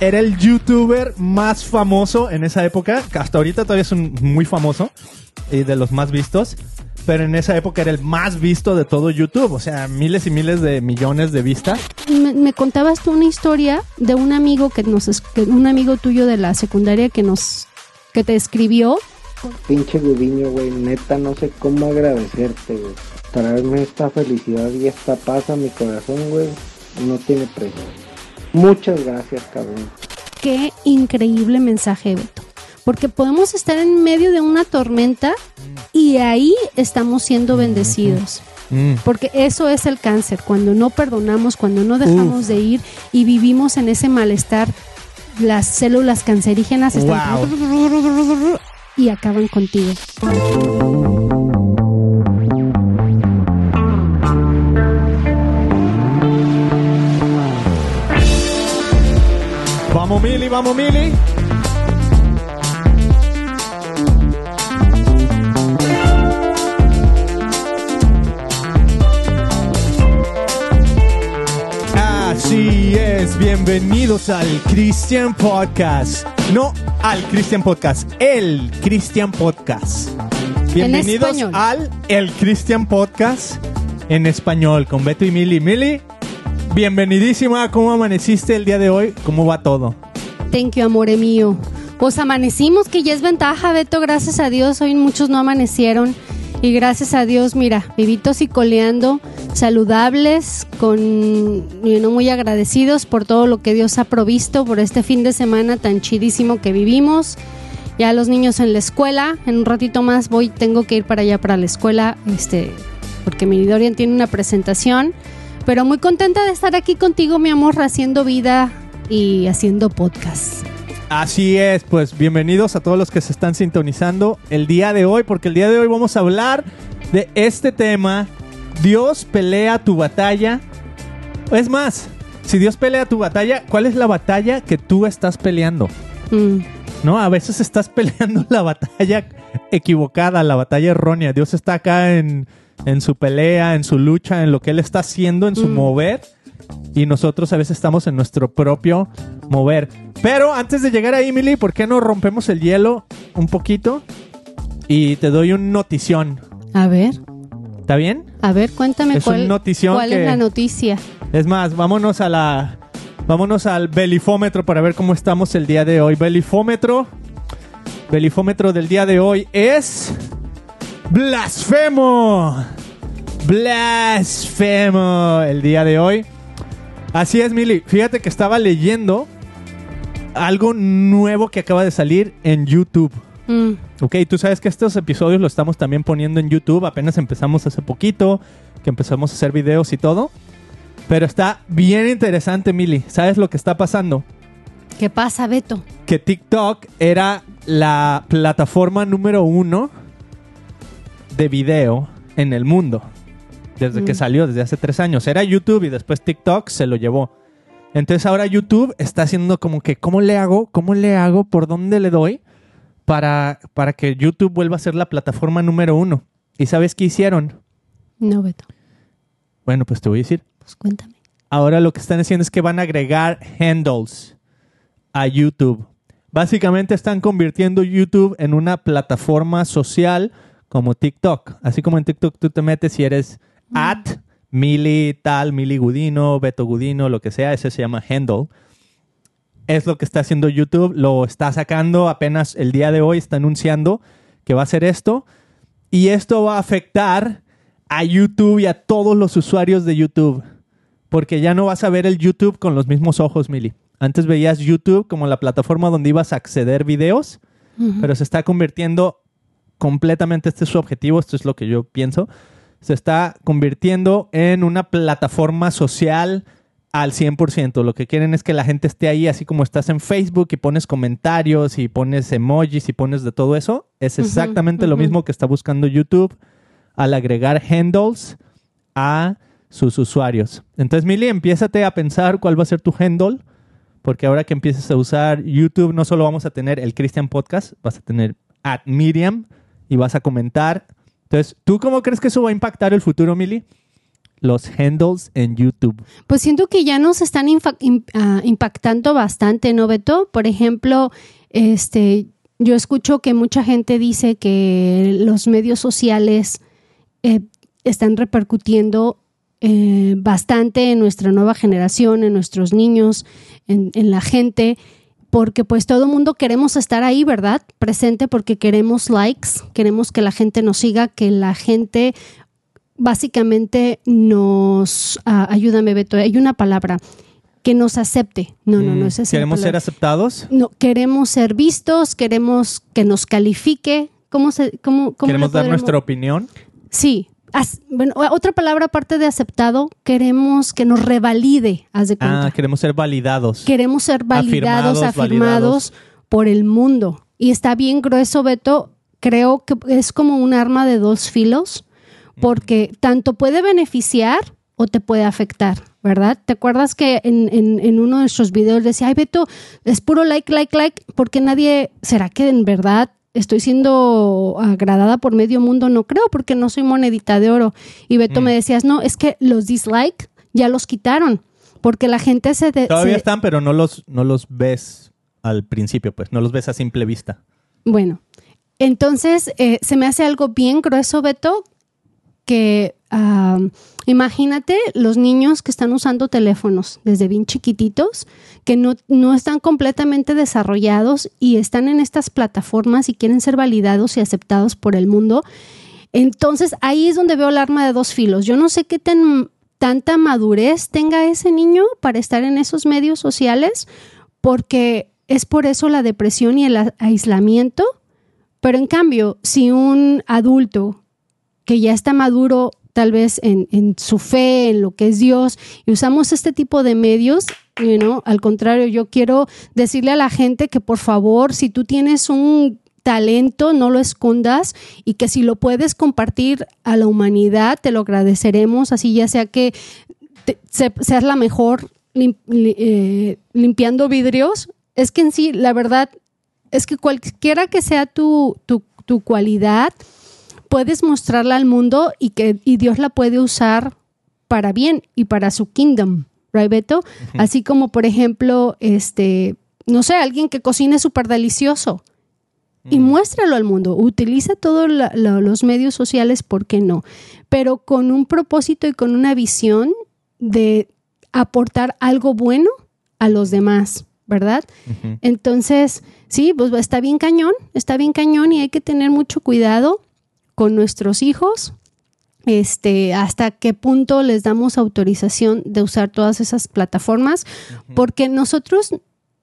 era el youtuber más famoso en esa época, que hasta ahorita todavía es un muy famoso y de los más vistos, pero en esa época era el más visto de todo YouTube, o sea, miles y miles de millones de vistas. Me, me contabas tú una historia de un amigo que nos que- un amigo tuyo de la secundaria que nos que te escribió Pinche Gudiño, güey, neta, no sé cómo agradecerte, güey. Traerme esta felicidad y esta paz a mi corazón, güey, no tiene precio. Muchas gracias, cabrón. Qué increíble mensaje, Beto. Porque podemos estar en medio de una tormenta y ahí estamos siendo bendecidos. Mm. Porque eso es el cáncer, cuando no perdonamos, cuando no dejamos de ir y vivimos en ese malestar, las células cancerígenas están y acaban contigo. Vamos Mili, vamos Mili. Así es, bienvenidos al Christian Podcast. No al Christian Podcast, el Christian Podcast. Bienvenidos al El Christian Podcast en español con Beto y Mili. Mili, bienvenidísima. ¿Cómo amaneciste el día de hoy? ¿Cómo va todo? Thank you, amore mío. Pues amanecimos, que ya es ventaja, Beto, gracias a Dios. Hoy muchos no amanecieron. Y gracias a Dios, mira, vivitos y coleando, saludables, con y no muy agradecidos por todo lo que Dios ha provisto por este fin de semana tan chidísimo que vivimos. Ya los niños en la escuela, en un ratito más voy, tengo que ir para allá para la escuela, este, porque mi Dorian tiene una presentación. Pero muy contenta de estar aquí contigo, mi amor, haciendo vida y haciendo podcast. Así es, pues bienvenidos a todos los que se están sintonizando el día de hoy, porque el día de hoy vamos a hablar de este tema. Dios pelea tu batalla. Es más, si Dios pelea tu batalla, ¿cuál es la batalla que tú estás peleando? Mm, No, a veces estás peleando la batalla equivocada, la batalla errónea. Dios está acá en, en su pelea, en su lucha, en lo que Él está haciendo, en su Mm. mover. Y nosotros a veces estamos en nuestro propio mover. Pero antes de llegar ahí, Emily, ¿por qué no rompemos el hielo un poquito? Y te doy un notición. A ver, ¿Está bien? a ver, cuéntame Es cuál, notición cuál que- es la noticia. Es más, vámonos a la. Vámonos al belifómetro para ver cómo estamos el día de hoy. Belifómetro. Belifómetro del día de hoy es. ¡Blasfemo! ¡Blasfemo! El día de hoy. Así es, Mili. Fíjate que estaba leyendo algo nuevo que acaba de salir en YouTube. Mm, Ok, tú sabes que estos episodios los estamos también poniendo en YouTube. Apenas empezamos hace poquito, que empezamos a hacer videos y todo. Pero está bien interesante, Mili. ¿Sabes lo que está pasando? ¿Qué pasa, Beto? Que TikTok era la plataforma número uno de video en el mundo. Desde que Mm. salió, desde hace tres años. Era YouTube y después TikTok se lo llevó. Entonces ahora YouTube está haciendo como que, ¿cómo le hago? ¿Cómo le hago? ¿Por dónde le doy? Para, para que YouTube vuelva a ser la plataforma número uno. ¿Y sabes qué hicieron? No, Beto, Bueno, pues te voy a decir. pues cuéntame. Ahora lo que están haciendo es que van a agregar handles a YouTube. Básicamente están convirtiendo YouTube en una plataforma social como TikTok. Así como en TikTok tú te metes y eres at Mili tal, Mili Gudino, Beto Gudino, lo que sea, ese se llama handle. Es lo que está haciendo YouTube, lo está sacando apenas el día de hoy, está anunciando que va a hacer esto. Y esto va a afectar a YouTube y a todos los usuarios de YouTube. Porque ya no vas a ver el YouTube con los mismos ojos, Mili. Antes veías YouTube como la plataforma donde ibas a acceder videos, pero se está convirtiendo completamente, este es su objetivo, esto es lo que yo pienso, se está convirtiendo en una plataforma social al 100%. Lo que quieren es que la gente esté ahí, así como estás en Facebook y pones comentarios y pones emojis y pones de todo eso. Es exactamente lo mismo que está buscando YouTube al agregar handles a sus usuarios. Entonces, Mili, empiézate a pensar cuál va a ser tu handle, porque ahora que empieces a usar YouTube, no solo vamos a tener el Christian Podcast, vas a tener at Miriam y vas a comentar. Entonces, ¿tú cómo crees que eso va a impactar el futuro, Mili? los handles en YouTube? Pues siento que ya nos están ah, impactando bastante, ¿no, Beto? Por ejemplo, este, yo escucho que mucha gente dice que los medios sociales eh, están repercutiendo eh, bastante en nuestra nueva generación, en nuestros niños, en la gente, porque pues todo el mundo queremos estar ahí, ¿verdad? Presente porque queremos likes, queremos que la gente nos siga, que la gente básicamente nos, ah, ayúdame Beto, hay una palabra, que nos acepte. No, no, no es esa ¿Queremos ser aceptados? No, queremos ser vistos, queremos que nos califique. ¿Cómo se, cómo, cómo ¿Queremos dar nuestra opinión? Sí. As- bueno, otra palabra aparte de aceptado, queremos que nos revalide, haz de cuenta. Ah, queremos ser validados. Queremos ser validados, Afirmados, afirmados por el mundo. Y está bien grueso, Beto. Creo que es como un arma de dos filos, porque tanto puede beneficiar o te puede afectar, ¿verdad? ¿Te acuerdas que en, en- en uno de nuestros videos decía, ay, Beto, es puro like, like, like, porque nadie, ¿será que en verdad estoy siendo agradada por medio mundo? No creo, porque no soy monedita de oro. Y Beto Mm. me decías, no, es que los dislike ya los quitaron, porque la gente se... de- Todavía se- están, pero no los, no los ves al principio, pues. No los ves a simple vista. Bueno, entonces eh, se me hace algo bien grueso, Beto, que imagínate los niños que están usando teléfonos desde bien chiquititos, que no, no están completamente desarrollados y están en estas plataformas y quieren ser validados y aceptados por el mundo. Entonces ahí es donde veo el arma de dos filos. Yo no sé qué tan- tanta madurez tenga ese niño para estar en esos medios sociales, porque es por eso la depresión y el aislamiento. Pero en cambio, si un adulto que ya está maduro tal vez en, en su fe, en lo que es Dios, y usamos este tipo de medios, you al contrario, yo quiero decirle a la gente que por favor, si tú tienes un talento, no lo escondas y que si lo puedes compartir a la humanidad, te lo agradeceremos, así ya sea que seas la mejor eh, limpiando vidrios. Es que en sí, la verdad, es que cualquiera que sea tu, tu, tu cualidad, puedes mostrarla al mundo y que y Dios la puede usar para bien y para su kingdom, right, Beto? Así como, por ejemplo, este, no sé, alguien que cocine súper delicioso y muéstralo al mundo. Utiliza todos los medios sociales, ¿por qué no? Pero con un propósito y con una visión de aportar algo bueno a los demás, ¿verdad? Entonces, sí, pues está bien cañón, está bien cañón y hay que tener mucho cuidado con nuestros hijos. Este, hasta qué punto les damos autorización de usar todas esas plataformas, porque nosotros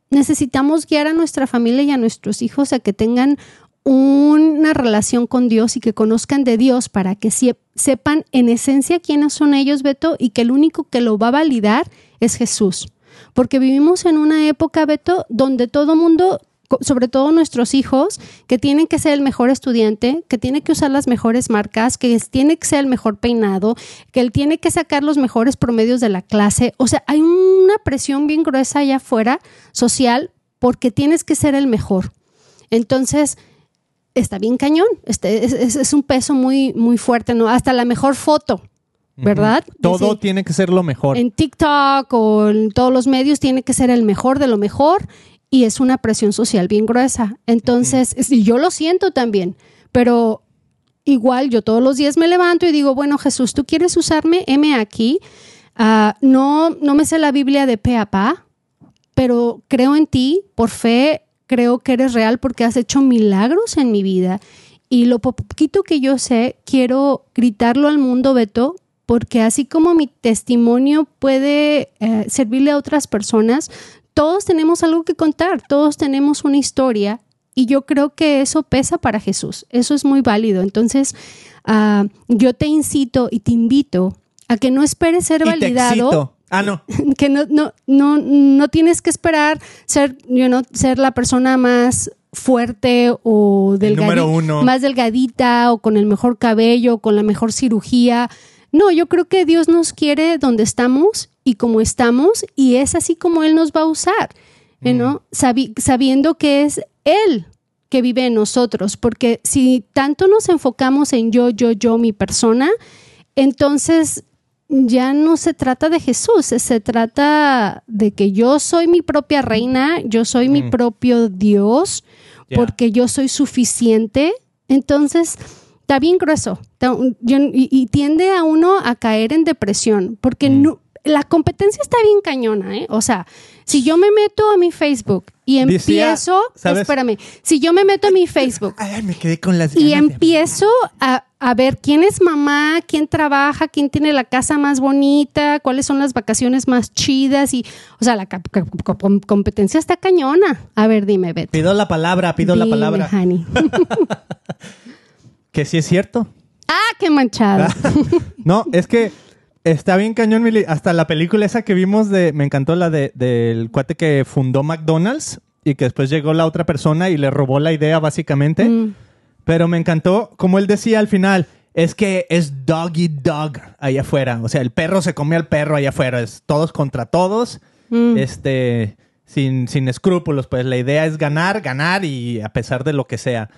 necesitamos guiar a nuestra familia y a nuestros hijos a que tengan una relación con Dios y que conozcan de Dios para que sepan en esencia quiénes son ellos, Beto, y que el único que lo va a validar es Jesús. Porque vivimos en una época, Beto, donde todo mundo, sobre todo nuestros hijos, que tienen que ser el mejor estudiante, que tiene que usar las mejores marcas, que tiene que ser el mejor peinado, que él tiene que sacar los mejores promedios de la clase. O sea, hay una presión bien gruesa allá afuera, social, porque tienes que ser el mejor. Entonces, está bien cañón. Este, es, es- es un peso muy, muy fuerte, ¿no? Hasta la mejor foto, ¿verdad? Todo Dice, tiene que ser lo mejor. en TikTok o en todos los medios tiene que ser el mejor de lo mejor y es una presión social bien gruesa. Entonces, es- y yo lo siento también, pero igual yo todos los días me levanto y digo, bueno, Jesús, tú quieres usarme, heme aquí. Ah, no, no me sé la Biblia de pe a pa, pero creo en ti, por fe, creo que eres real porque has hecho milagros en mi vida. Y lo poquito que yo sé, quiero gritarlo al mundo, Beto, porque así como mi testimonio puede eh, servirle a otras personas, todos tenemos algo que contar, todos tenemos una historia y yo creo que eso pesa para Jesús, eso es muy válido. Entonces, ah, yo te incito y te invito a que no esperes ser Y te validado excito. Ah, no. que no, no, no, no tienes que esperar ser, you know, ser la persona más fuerte o delgadita, más delgadita o con el mejor cabello, con la mejor cirugía. No, yo creo que Dios nos quiere donde estamos y como estamos y es así como Él nos va a usar, you know, Sabi- sabiendo que es Él que vive en nosotros, porque si tanto nos enfocamos en yo, yo, yo, mi persona, entonces ya no se trata de Jesús, se trata de que yo soy mi propia reina, yo soy mi Mm. propio Dios, Ya. porque yo soy suficiente. Entonces, está bien grueso Está- yo- y, y tiende a uno a caer en depresión, porque Mm. no, la competencia está bien cañona, ¿eh? O sea, si yo me meto a mi Facebook y Decía, empiezo, ¿sabes? espérame, si yo me meto a mi Facebook Ay, me quedé con las y empiezo a, a ver quién es mamá, quién trabaja, quién tiene la casa más bonita, cuáles son las vacaciones más chidas y, o sea, la competencia está cañona. A ver, dime, Beto. Pido la palabra, pido la palabra. honey. Que sí es cierto. ah, qué manchado. No, es que está bien cañón, Mili. Hasta la película esa que vimos de. Me encantó la de, del cuate que fundó McDonald's y que después llegó la otra persona y le robó la idea, básicamente. Mm. Pero me encantó, como él decía al final, es que es dog eat dog allá afuera. O sea, el perro se come al perro allá afuera. Es todos contra todos. Mm. Este. Sin, sin escrúpulos. Pues la idea es ganar, ganar y a pesar de lo que sea.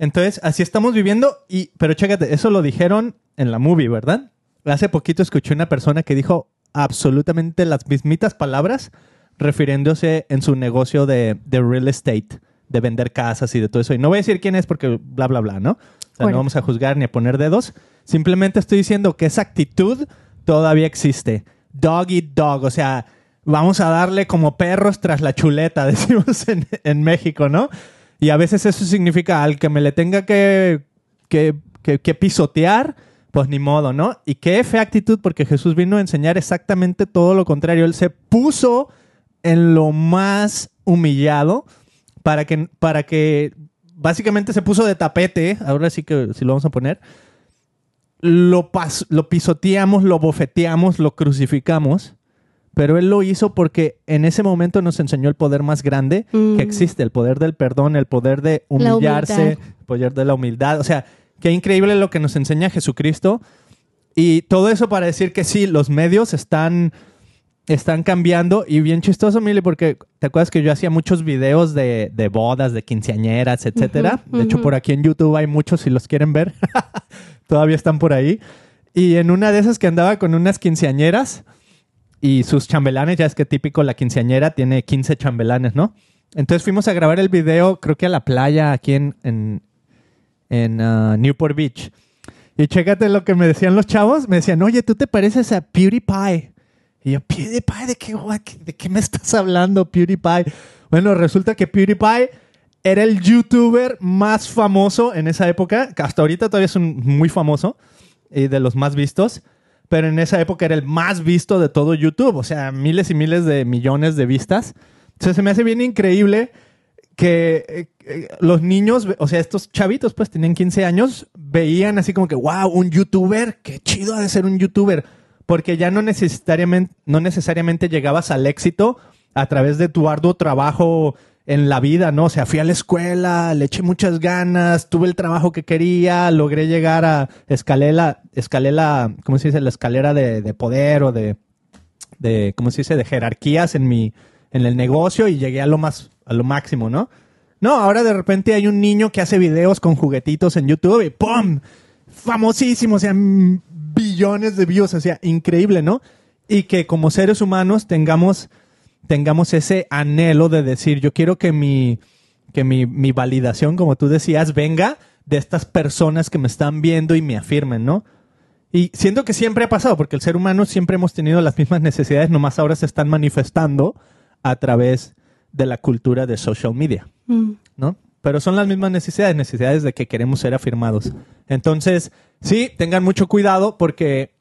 Entonces, así estamos viviendo. Y, pero chécate, eso lo dijeron en la movie, ¿verdad? Hace poquito escuché una persona que dijo absolutamente las mismitas palabras refiriéndose en su negocio de, de real estate, de vender casas y de todo eso. Y no voy a decir quién es porque bla, bla, bla, ¿no? O sea, Bueno. no vamos a juzgar ni a poner dedos. Simplemente estoy diciendo que esa actitud todavía existe. Dog eat dog. O sea, vamos a darle como perros tras la chuleta, decimos en, en México, ¿no? Y a veces eso significa al que me le tenga que, que, que- que pisotear, pues ni modo, ¿no? Y qué fea actitud, porque Jesús vino a enseñar exactamente todo lo contrario. Él se puso en lo más humillado para que, para que básicamente se puso de tapete, ahora sí que sí lo vamos a poner, lo, pas- lo pisoteamos, lo bofeteamos, lo crucificamos, pero él lo hizo porque en ese momento nos enseñó el poder más grande Mm. que existe, el poder del perdón, el poder de La humillarse, el poder de la humildad. O sea, qué increíble lo que nos enseña Jesucristo. Y todo eso para decir que sí, los medios están, están cambiando. Y bien chistoso, Mili, porque te acuerdas que yo hacía muchos videos de, de bodas, de quinceañeras, etcétera. De hecho, por aquí en YouTube hay muchos si los quieren ver. Todavía están por ahí. Y en una de esas que andaba con unas quinceañeras y sus chambelanes, ya es que típico la quinceañera tiene 15 chambelanes, ¿no? Entonces fuimos a grabar el video, creo que a la playa aquí en, en, en, ah, Newport Beach. Y chécate lo que me decían los chavos. Me decían, oye, tú te pareces a PewDiePie. Y yo, PewDiePie, ¿de qué, ¿de qué me estás hablando, PewDiePie? Bueno, resulta que PewDiePie era el youtuber más famoso en esa época, hasta ahorita todavía es muy famoso y de los más vistos, pero en esa época era el más visto de todo YouTube, o sea, miles y miles de millones de vistas. Entonces se me hace bien increíble que eh, eh, los niños, o sea, estos chavitos, pues tenían 15 años, veían así como que, wow, un youtuber, qué chido ha de ser un youtuber, porque ya no necesariamente, no necesariamente llegabas al éxito a través de tu arduo trabajo en la vida, ¿no? O sea, fui a la escuela, le eché muchas ganas, tuve el trabajo que quería, logré llegar a escalé la, escalé la, ¿cómo se dice? La escalera de, de poder o de, de, ¿cómo se dice? De jerarquías en mi, en el negocio y llegué a lo más, a lo máximo, ¿no? No, ahora de repente hay un niño que hace videos con juguetitos en YouTube y ¡pum! Famosísimo, o sea, billones de views, o sea, increíble, ¿no? Y que como seres humanos tengamos, tengamos ese anhelo de decir, yo quiero que mi, que mi, mi validación, como tú decías, venga de estas personas que me están viendo y me afirmen, ¿no? Y siento que siempre ha pasado, porque el ser humano siempre hemos tenido las mismas necesidades, nomás ahora se están manifestando a través de la cultura de social media, Mm. ¿no? Pero son las mismas necesidades, necesidades de que queremos ser afirmados. Entonces, sí, tengan mucho cuidado porque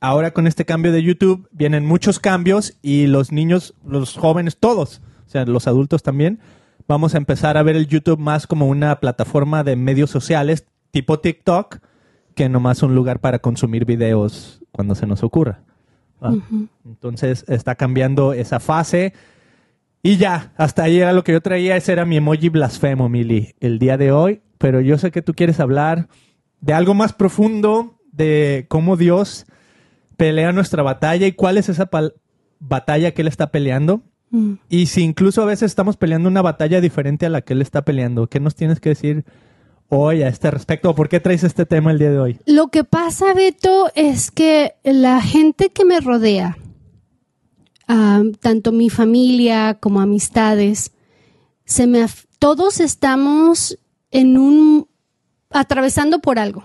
ahora con este cambio de YouTube vienen muchos cambios y los niños, los jóvenes, todos, o sea, los adultos también, vamos a empezar a ver el YouTube más como una plataforma de medios sociales tipo TikTok que nomás un lugar para consumir videos cuando se nos ocurra. Entonces está cambiando esa fase. Y ya, hasta ahí era lo que yo traía. Ese era mi emoji blasfemo, Mili, el día de hoy. Pero yo sé que tú quieres hablar de algo más profundo, de cómo Dios pelea nuestra batalla y cuál es esa batalla que Él está peleando. Mm. Y si incluso a veces estamos peleando una batalla diferente a la que Él está peleando, ¿qué nos tienes que decir hoy a este respecto? ¿Por qué traes este tema el día de hoy? Lo que pasa, Beto, es que la gente que me rodea, tanto mi familia como amistades, se me todos estamos en un atravesando por algo.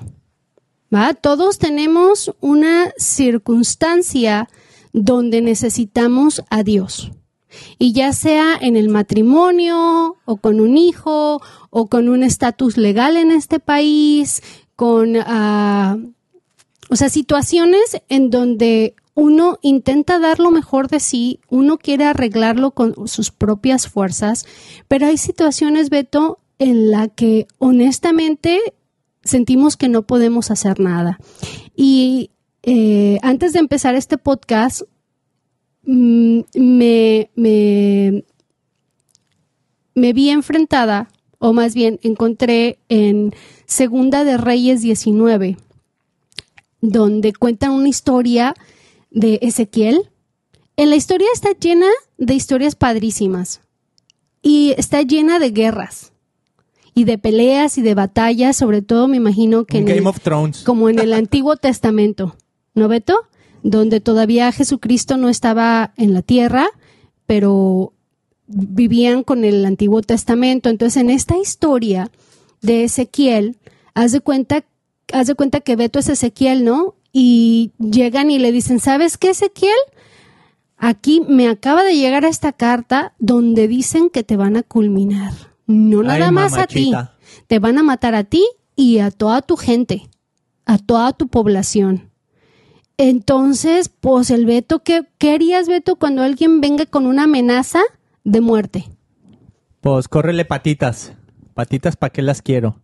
¿va? Todos tenemos una circunstancia donde necesitamos a Dios. Y ya sea en el matrimonio, o con un hijo, o con un estatus legal en este país, con, ah, o sea, situaciones en donde uno intenta dar lo mejor de sí, uno quiere arreglarlo con sus propias fuerzas, pero hay situaciones, Beto, en la que honestamente sentimos que no podemos hacer nada. Y eh, antes de empezar este podcast, mm, me, me, me vi enfrentada, o más bien encontré en Segunda de Reyes 19, donde cuentan una historia de Ezequiel. En la historia está llena de historias padrísimas y está llena de guerras y de peleas y de batallas, sobre todo me imagino que en Game el- of Thrones. como en el Antiguo Testamento, ¿no, Beto? Donde todavía Jesucristo no estaba en la tierra, pero vivían con el Antiguo Testamento. Entonces, en esta historia de Ezequiel, haz de cuenta, haz de cuenta que Beto es Ezequiel, ¿no? Y llegan y le dicen, ¿sabes qué, Ezequiel? Aquí me acaba de llegar esta carta donde dicen que te van a culminar. No nada Ay, más a ti. Te van a matar a ti y a toda tu gente, a toda tu población. Entonces, pues el Beto, ¿qué, qué harías, Beto, cuando alguien venga con una amenaza de muerte? Pues córrele patitas. Patitas, ¿para qué las quiero?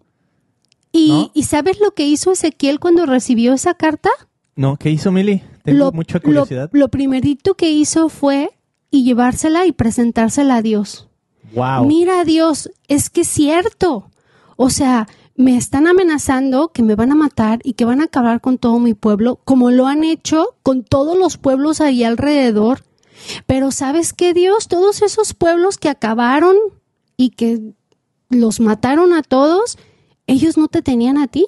¿Y, ¿No? ¿y sabes lo que hizo Ezequiel cuando recibió esa carta? No, ¿qué hizo Mili? Tengo lo, mucha lo- curiosidad. Lo, primerito que hizo fue y llevársela y presentársela a Dios. wow. Mira, Dios, es que es cierto. O sea, me están amenazando que me van a matar y que van a acabar con todo mi pueblo, como lo han hecho con todos los pueblos ahí alrededor. Pero ¿sabes qué, Dios? Todos esos pueblos que acabaron y que los mataron a todos, ellos no te tenían a ti.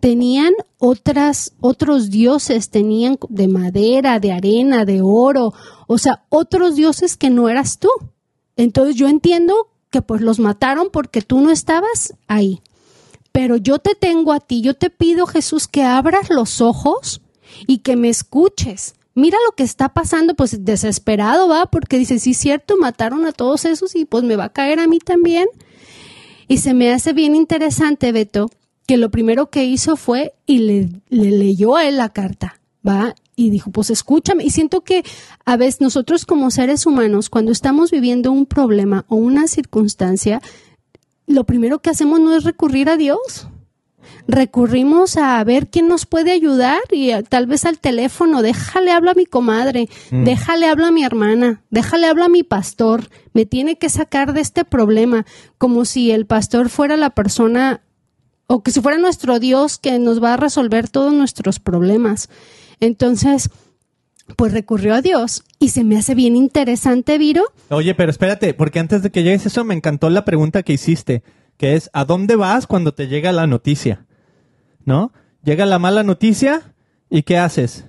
Tenían otras, otros dioses, tenían de madera, de arena, de oro, o sea, otros dioses que no eras tú. Entonces yo entiendo que pues los mataron porque tú no estabas ahí. Pero yo te tengo a ti, yo te pido Jesús que abras los ojos y que me escuches. Mira lo que está pasando, pues desesperado va, porque dice, sí, cierto, mataron a todos esos y pues me va a caer a mí también. Y se me hace bien interesante, Beto, que lo primero que hizo fue y le, le leyó a él la carta, ¿va? Y dijo, pues escúchame. Y siento que a veces nosotros como seres humanos, cuando estamos viviendo un problema o una circunstancia, lo primero que hacemos no es recurrir a Dios. Recurrimos a ver quién nos puede ayudar y eh, tal vez al teléfono, déjale habla a mi comadre, Mm. déjale habla a mi hermana, déjale habla a mi pastor, me tiene que sacar de este problema, como si el pastor fuera la persona o que si fuera nuestro Dios que nos va a resolver todos nuestros problemas. Entonces, pues recurrió a Dios y se me hace bien interesante, Viro. Oye, pero espérate, porque antes de que llegues eso me encantó la pregunta que hiciste, que es ¿a dónde vas cuando te llega la noticia? ¿No? Llega la mala noticia y ¿qué haces?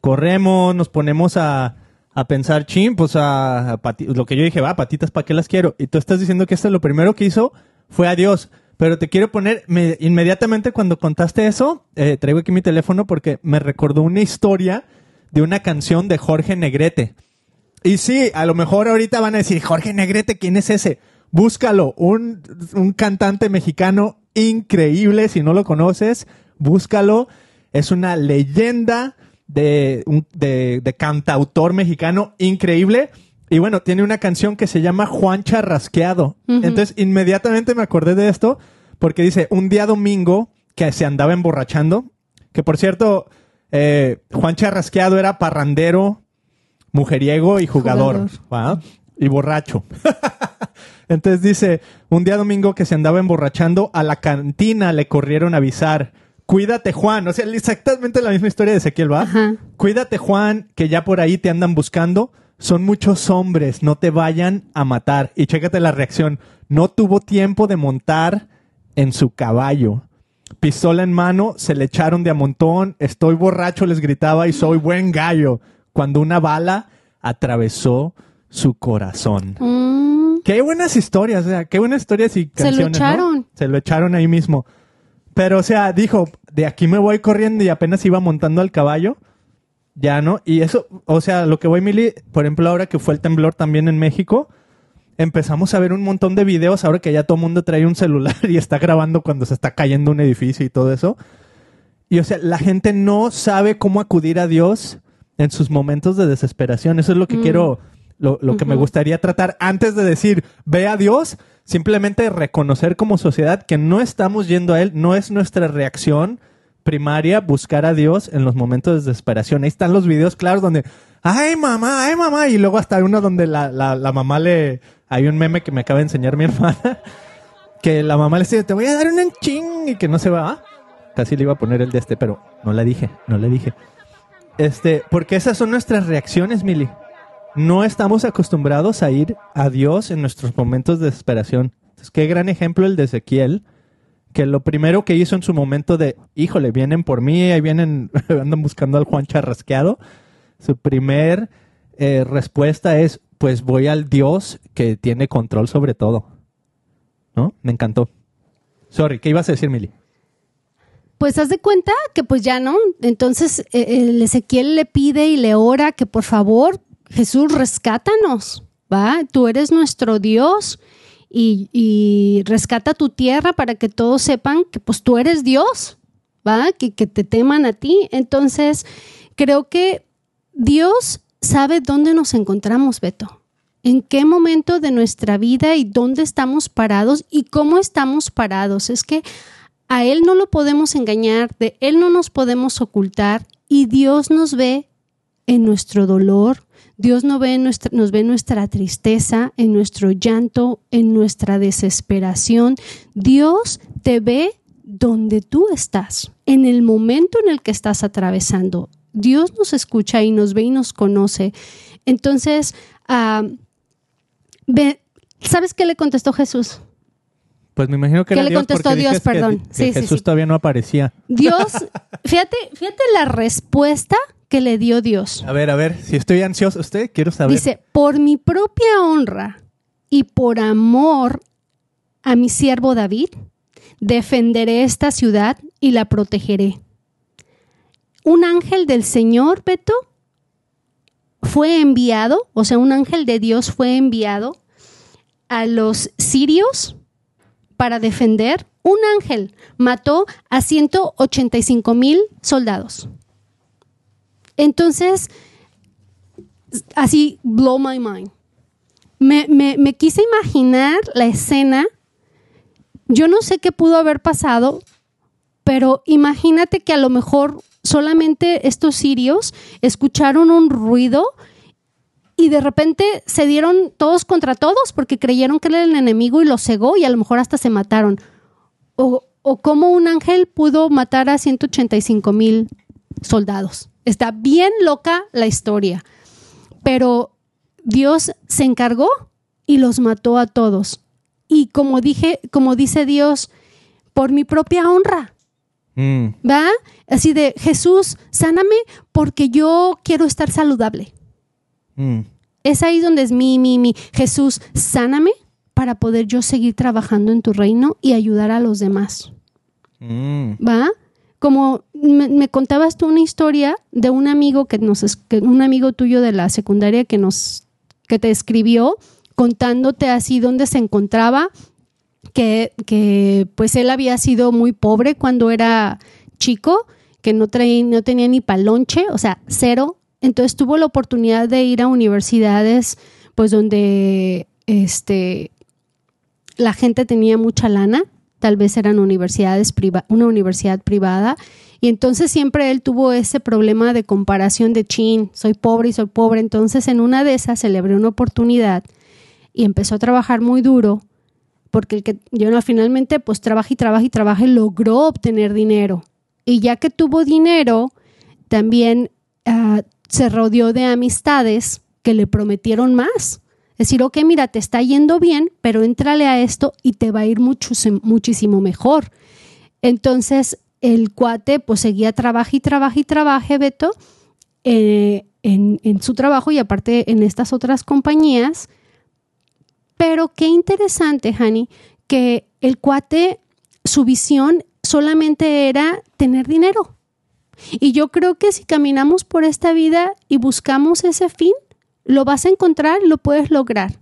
Corremos, nos ponemos a, a pensar, chin, pues a, a lo que yo dije, va, patitas, ¿para qué las quiero? Y tú estás diciendo que esto lo primero que hizo fue a Dios. Pero te quiero poner, me- inmediatamente cuando contaste eso, eh, traigo aquí mi teléfono porque me recordó una historia de una canción de Jorge Negrete. Y sí, a lo mejor ahorita van a decir, Jorge Negrete, ¿quién es ese? Búscalo, un, un cantante mexicano increíble, si no lo conoces, búscalo. Es una leyenda de, un- de, de cantautor mexicano increíble. Y bueno, tiene una canción que se llama Juan Charrasqueado. Entonces, inmediatamente me acordé de esto porque dice, un día domingo que se andaba emborrachando, que por cierto, eh, Juan Charrasqueado era parrandero, mujeriego y jugador, y borracho. Entonces dice, un día domingo que se andaba emborrachando, a la cantina le corrieron a avisar, cuídate Juan, o sea, exactamente la misma historia de Ezequiel, ¿va? Ajá. Cuídate Juan, que ya por ahí te andan buscando, son muchos hombres, no te vayan a matar. Y chécate la reacción, no tuvo tiempo de montar en su caballo. Pistola en mano, se le echaron de a montón. Estoy borracho, les gritaba, y soy buen gallo. Cuando una bala atravesó su corazón. Mm, Qué buenas historias, o sea, qué buenas historias y Se lo canciones. ¿no? echaron. Se lo echaron ahí mismo. Pero, o sea, dijo, de aquí me voy corriendo y apenas iba montando al caballo. Ya, ¿no? Y eso, o sea, lo que voy, Mili, por ejemplo, ahora que fue el temblor también en México, empezamos a ver un montón de videos ahora que ya todo el mundo trae un celular y está grabando cuando se está cayendo un edificio y todo eso. Y, o sea, la gente no sabe cómo acudir a Dios en sus momentos de desesperación. Eso es lo que Mm. quiero, lo, lo que me gustaría tratar antes de decir, ve a Dios, simplemente reconocer como sociedad que no estamos yendo a Él, no es nuestra reacción primaria buscar a Dios en los momentos de desesperación. Ahí están los videos claros donde, ay mamá, ay mamá, y luego hasta uno donde la, la, la mamá le, hay un meme que me acaba de enseñar mi hermana, que la mamá le dice, te voy a dar un ching y que no se va. Casi le iba a poner el de este, pero no le dije, no le dije. Este, porque esas son nuestras reacciones, Mili. No estamos acostumbrados a ir a Dios en nuestros momentos de desesperación. Entonces, qué gran ejemplo el de Ezequiel, que lo primero que hizo en su momento de, híjole, vienen por mí, ahí vienen, andan buscando al Juan Charrasqueado. Su primer eh, respuesta es, pues voy al Dios que tiene control sobre todo. ¿No? Me encantó. Sorry, ¿qué ibas a decir, Mili? Pues haz de cuenta que pues ya no. Entonces eh, el Ezequiel le pide y le ora que por favor, Jesús, rescátanos, ¿va? Tú eres nuestro Dios y, y rescata tu tierra para que todos sepan que pues tú eres Dios, ¿va? Que, que te teman a ti. Entonces creo que Dios sabe dónde nos encontramos, Beto. En qué momento de nuestra vida y dónde estamos parados y cómo estamos parados. Es que a Él no lo podemos engañar, de Él no nos podemos ocultar y Dios nos ve en nuestro dolor, Dios nos ve en nuestra, nos ve en nuestra tristeza, en nuestro llanto, en nuestra desesperación. Dios te ve donde tú estás, en el momento en el que estás atravesando. Dios nos escucha y nos ve y nos conoce. Entonces, ah, ve- ¿sabes qué le contestó Jesús? Pues me imagino que ¿Qué era le Dios contestó Dios? que- Perdón. que Sí, sí, Jesús sí. todavía no aparecía. Dios, fíjate, fíjate la respuesta que le dio Dios. A ver, a ver, si estoy ansioso, usted quiero saber. Dice, por mi propia honra y por amor a mi siervo David, defenderé esta ciudad y la protegeré. Un ángel del Señor, Beto, fue enviado, o sea, un ángel de Dios fue enviado a los sirios para defender. Un ángel mató a 185 mil soldados. Entonces, así, blow my mind. Me, me- me quise imaginar la escena. Yo no sé qué pudo haber pasado, pero imagínate que a lo mejor solamente estos sirios escucharon un ruido y de repente se dieron todos contra todos porque creyeron que era el enemigo y los cegó y a lo mejor hasta se mataron. O, o cómo un ángel pudo matar a 185 mil soldados. Está bien loca la historia. Pero Dios se encargó y los mató a todos. Y como dije, como dice Dios, por mi propia honra, Mm, ¿va? Así de Jesús, sáname porque yo quiero estar saludable. mm. Es ahí donde es mi, mi, mi. Jesús, sáname para poder yo seguir trabajando en tu reino y ayudar a los demás. Mm. ¿va? Como me, contabas tú una historia de un amigo que nos que un amigo tuyo de la secundaria que nos que te escribió contándote así dónde se encontraba que, que pues él había sido muy pobre cuando era chico, que no traía, no tenía ni palonche, o sea, cero. Entonces tuvo la oportunidad de ir a universidades pues donde este la gente tenía mucha lana, tal vez eran universidades priva una universidad privada, y entonces siempre él tuvo ese problema de comparación de chin, soy pobre y soy pobre, entonces en una de esas celebré una oportunidad y empezó a trabajar muy duro, porque el que yo no, finalmente pues trabaja y trabaja y trabaja y logró obtener dinero. Y ya que tuvo dinero, también ah, se rodeó de amistades que le prometieron más. Decir, ok, mira, te está yendo bien, pero éntrale a esto y te va a ir mucho, muchísimo mejor. Entonces, el cuate pues seguía trabaja y trabaja y trabaja, Beto, eh, en, en su trabajo y aparte en estas otras compañías. Pero qué interesante, Hani, que el cuate, su visión solamente era tener dinero. Y yo creo que si caminamos por esta vida y buscamos ese fin, lo vas a encontrar lo puedes lograr.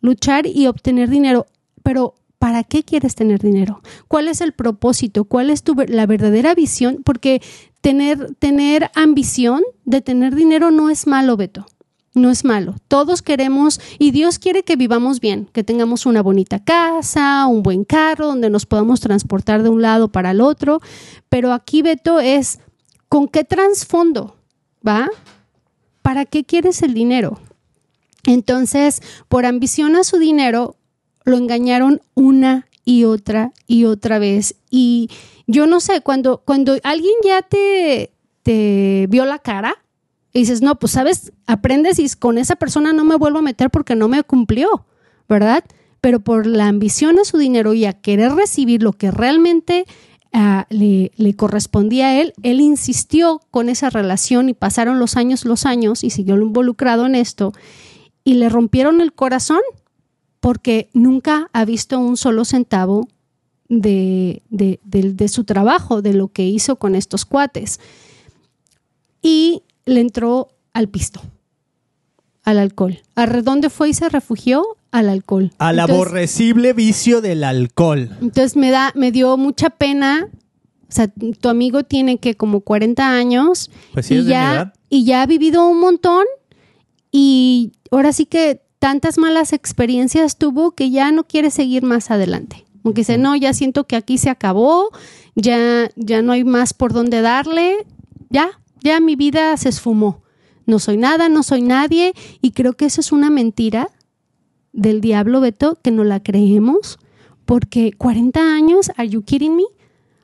Luchar y obtener dinero. Pero ¿para qué quieres tener dinero? ¿Cuál es el propósito? ¿Cuál es tu, la verdadera visión? Porque tener, tener ambición de tener dinero no es malo, Beto. No es malo. Todos queremos y Dios quiere que vivamos bien, que tengamos una bonita casa, un buen carro donde nos podamos transportar de un lado para el otro. Pero aquí, Beto, es ¿con qué trasfondo? ¿Va? ¿Para qué quieres el dinero? Entonces, por ambición a su dinero, lo engañaron una y otra y otra vez. Y yo no sé, cuando, cuando alguien ya te, te vio la cara y dices, no, pues sabes, aprendes y con esa persona no me vuelvo a meter porque no me cumplió, ¿verdad? Pero por la ambición a su dinero y a querer recibir lo que realmente ah, le, correspondía a él, él insistió con esa relación y pasaron los años, los años y siguió involucrado en esto y le rompieron el corazón porque nunca ha visto un solo centavo de, de, su trabajo, de lo que hizo con estos cuates. Y le entró al pisto, al alcohol. ¿A dónde fue y se refugió? Al alcohol. Al aborrecible vicio del alcohol. Entonces me, da, me dio mucha pena. O sea, tu amigo tiene que como 40 años pues y, ya, y ya ha vivido un montón y ahora sí que tantas malas experiencias tuvo que ya no quiere seguir más adelante. Aunque dice, no, ya siento que aquí se acabó, ya, ya no hay más por dónde darle, ya, ya mi vida se esfumó. No soy nada, no soy nadie, y creo que eso es una mentira del diablo, Beto, que no la creemos, porque 40 años, ¿are you kidding me?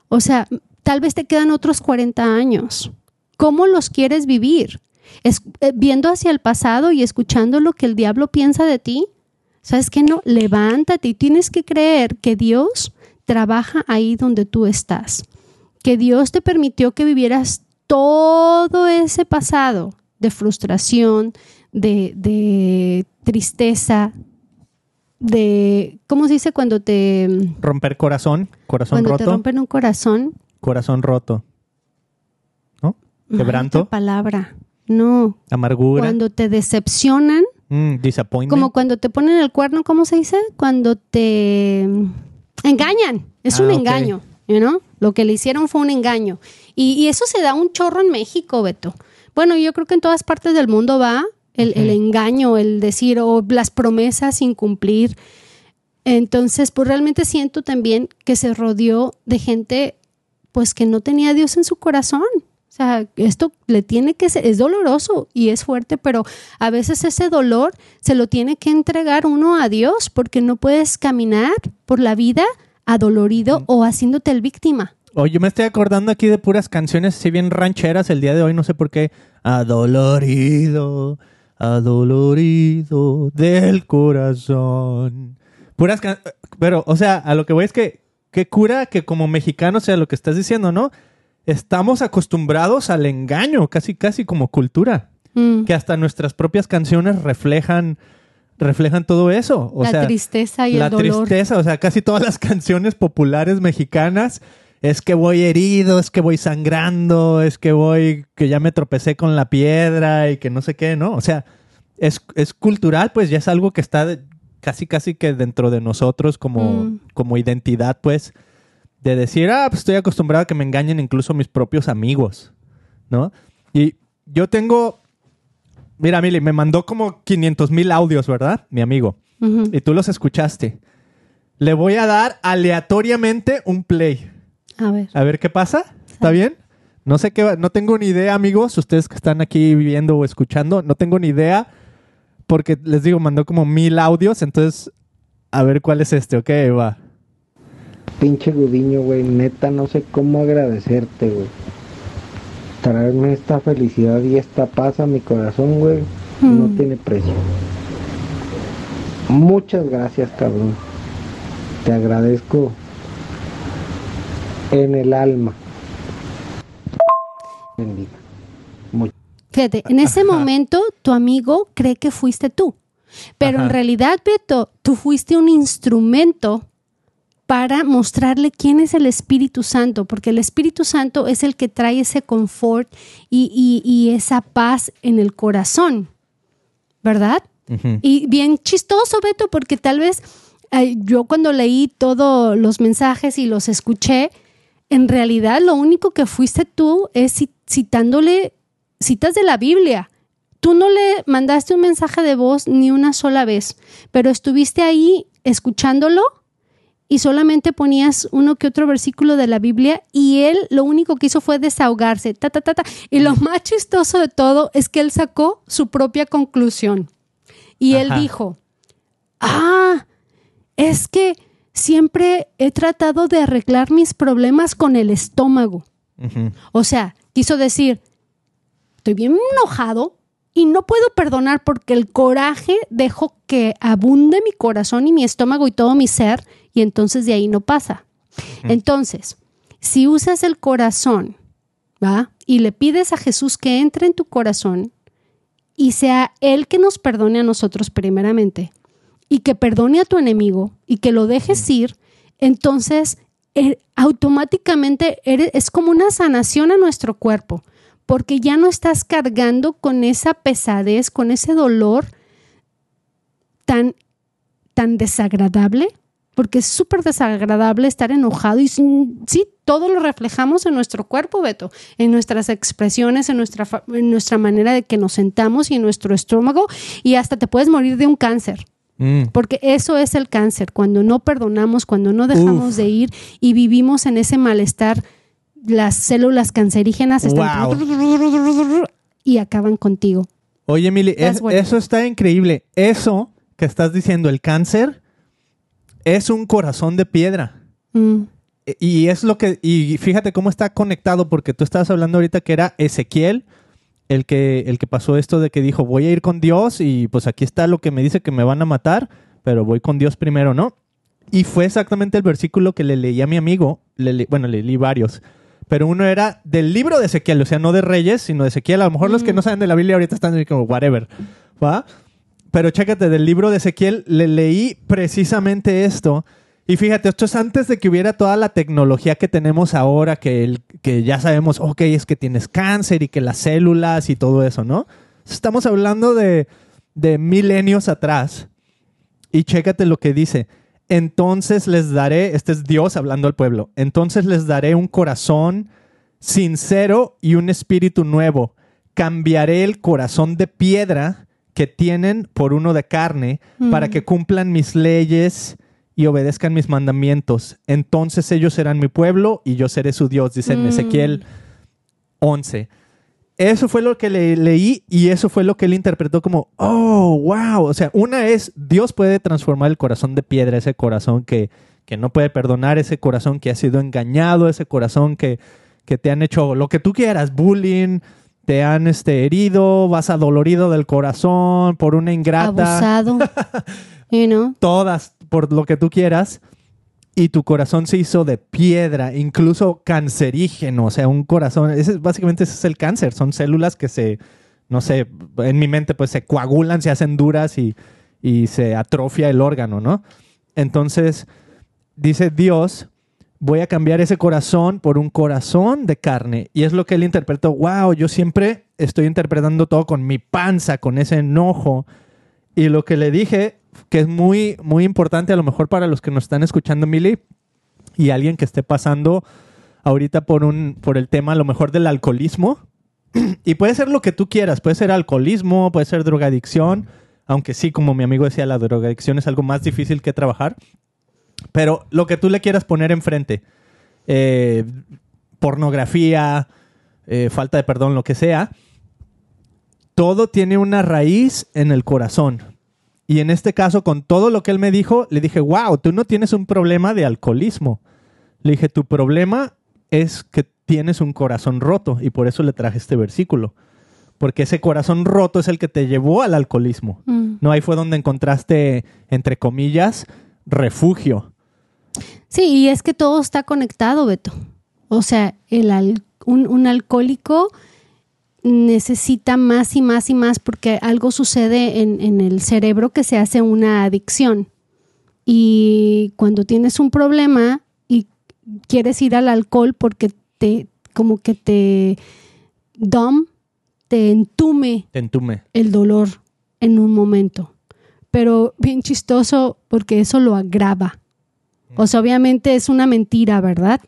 O sea, tal vez te quedan otros 40 años. ¿Cómo los quieres vivir? es, eh, viendo hacia el pasado y escuchando lo que el diablo piensa de ti, ¿sabes qué no? Levántate y tienes que creer que Dios trabaja ahí donde tú estás, que Dios te permitió que vivieras todo ese pasado de frustración, de, de tristeza, de, ¿cómo se dice cuando te... Romper corazón, corazón cuando roto. te rompen un corazón. Corazón roto. ¿No? Quebranto. palabra. No. Amargura. Cuando te decepcionan. Mm, como cuando te ponen el cuerno, ¿cómo se dice? Cuando te engañan. Es un ah, engaño, ¿no? Lo que le hicieron fue un engaño. Y, eso se da un chorro en México, Beto. Bueno, yo creo que en todas partes del mundo va el, el engaño, el decir, o las promesas sin cumplir. Entonces, pues realmente siento también que se rodeó de gente, pues que no tenía a Dios en su corazón. O sea, esto le tiene que ser, es doloroso y es fuerte, pero a veces ese dolor se lo tiene que entregar uno a Dios porque no puedes caminar por la vida adolorido o haciéndote el víctima. Oye, yo me estoy acordando aquí de puras canciones así bien rancheras el día de hoy, no sé por qué. Adolorido, adolorido del corazón. Puras Pero, o sea, a lo que voy es que, qué cura que como mexicano sea lo que estás diciendo, ¿no? estamos acostumbrados al engaño, casi, casi como cultura. Mm. Que hasta nuestras propias canciones reflejan, reflejan todo eso. O la tristeza y el dolor. La tristeza, o sea, casi todas las canciones populares mexicanas es que voy herido, es que voy sangrando, es que voy, que ya me tropecé con la piedra y que no sé qué, ¿no? O sea, es, es cultural, pues ya es algo que está casi, casi que dentro de nosotros como, mm. como identidad, pues de decir, ah, pues estoy acostumbrado a que me engañen incluso mis propios amigos, ¿no? Y yo tengo, mira, Mili, me mandó como 500 mil audios, ¿verdad? Mi amigo. Y tú los escuchaste. Le voy a dar aleatoriamente un play. A ver. A ver qué pasa. ¿Está bien? No sé qué, no tengo ni idea, amigos, ustedes que están aquí viviendo o escuchando, no tengo ni idea porque les digo, mandó como mil audios, entonces a ver cuál es este, ok, va pinche Gudiño, güey, neta, no sé cómo agradecerte, güey. Traerme esta felicidad y esta paz a mi corazón, güey, no hmm. tiene precio. Muchas gracias, cabrón. Te agradezco en el alma. Bendiga. Mucho. Fíjate, en ese Ajá. momento tu amigo cree que fuiste tú, pero en realidad, Beto, tú fuiste un instrumento para mostrarle quién es el Espíritu Santo, porque el Espíritu Santo es el que trae ese confort y, y- y esa paz en el corazón, ¿verdad? Y bien chistoso, Beto, porque tal vez eh, yo cuando leí todos los mensajes y los escuché, en realidad lo único que fuiste tú es ci- citándole citas de la Biblia. Tú no le mandaste un mensaje de voz ni una sola vez, pero estuviste ahí escuchándolo y solamente ponías uno que otro versículo de la Biblia y él lo único que hizo fue desahogarse. Ta, ta, ta, ta. Y lo más chistoso de todo es que él sacó su propia conclusión. Y él dijo, ah, es que siempre he tratado de arreglar mis problemas con el estómago. O sea, quiso decir, estoy bien enojado y no puedo perdonar porque el coraje dejó que abunde mi corazón y mi estómago y todo mi ser y entonces de ahí no pasa. Entonces, si usas el corazón, ¿va? Y le pides a Jesús que entre en tu corazón y sea Él que nos perdone a nosotros primeramente y que perdone a tu enemigo y que lo dejes ir, entonces eh, automáticamente eres- es como una sanación a nuestro cuerpo, porque ya no estás cargando con esa pesadez, con ese dolor tan, tan desagradable, porque es súper desagradable estar enojado y sí, todo lo reflejamos en nuestro cuerpo, Beto, en nuestras expresiones, en nuestra, en nuestra manera de que nos sentamos y en nuestro estómago y hasta te puedes morir de un cáncer. Mm. Porque eso es el cáncer, cuando no perdonamos, cuando no dejamos Uf. de ir y vivimos en ese malestar, las células cancerígenas están y acaban contigo. Oye, Emily, es- eso está increíble. Eso que estás diciendo, el cáncer, es un corazón de piedra. Mm, E- Y es lo que, y fíjate cómo está conectado, porque tú estabas hablando ahorita que era Ezequiel el que, el que pasó esto de que dijo, voy a ir con Dios y pues aquí está lo que me dice que me van a matar, pero voy con Dios primero, ¿no? Y fue exactamente el versículo que le leí a mi amigo, le le- bueno, le leí varios, pero uno era del libro de Ezequiel, o sea, no de Reyes, sino de Ezequiel. A lo mejor los que no saben de la Biblia ahorita están como, whatever, ¿va? Pero chécate, del libro de Ezequiel le leí precisamente esto. Y fíjate, esto es antes de que hubiera toda la tecnología que tenemos ahora, que, el- que ya sabemos, ok, es que tienes cáncer y que las células y todo eso, ¿no? Estamos hablando de, de milenios atrás. Y chécate lo que dice. Entonces les daré, este es Dios hablando al pueblo, entonces les daré un corazón sincero y un espíritu nuevo. Cambiaré el corazón de piedra que tienen por uno de carne para que cumplan mis leyes y obedezcan mis mandamientos. Entonces ellos serán mi pueblo y yo seré su Dios, dice en Mm. Ezequiel 11. Eso fue lo que le leí y eso fue lo que él interpretó como, oh, wow. O sea, una es, Dios puede transformar el corazón de piedra, ese corazón que, que no puede perdonar, ese corazón que ha sido engañado, ese corazón que, que te han hecho lo que tú quieras, bullying, te han este, herido, vas adolorido del corazón por una ingrata abusado. you know? todas por lo que tú quieras y tu corazón se hizo de piedra, incluso cancerígeno, o sea, un corazón, ese, básicamente ese es el cáncer, son células que se, no sé, en mi mente pues se coagulan, se hacen duras y, y se atrofia el órgano, ¿no? Entonces, dice Dios, voy a cambiar ese corazón por un corazón de carne. Y es lo que él interpretó, wow, yo siempre estoy interpretando todo con mi panza, con ese enojo. Y lo que le dije, que es muy, muy importante a lo mejor para los que nos están escuchando, Mili, y alguien que esté pasando ahorita por, un, por el tema a lo mejor del alcoholismo. y puede ser lo que tú quieras, puede ser alcoholismo, puede ser drogadicción, aunque sí, como mi amigo decía, la drogadicción es algo más difícil que trabajar. Pero lo que tú le quieras poner enfrente, eh, pornografía, eh, falta de perdón, lo que sea, todo tiene una raíz en el corazón. Y en este caso, con todo lo que él me dijo, le dije, wow, tú no tienes un problema de alcoholismo. Le dije, tu problema es que tienes un corazón roto y por eso le traje este versículo. porque ese corazón roto es el que te llevó al alcoholismo. Mm. No, ahí fue donde encontraste, entre comillas, refugio. Sí, y es que todo está conectado, Beto. O sea, el al- un, un alcohólico necesita más y más y más porque algo sucede en, en el cerebro que se hace una adicción. Y cuando tienes un problema y quieres ir al alcohol porque te, como que te dumb, te entume Te entume. el dolor en un momento. Pero bien chistoso porque eso lo agrava. O sea, obviamente es una mentira, ¿verdad?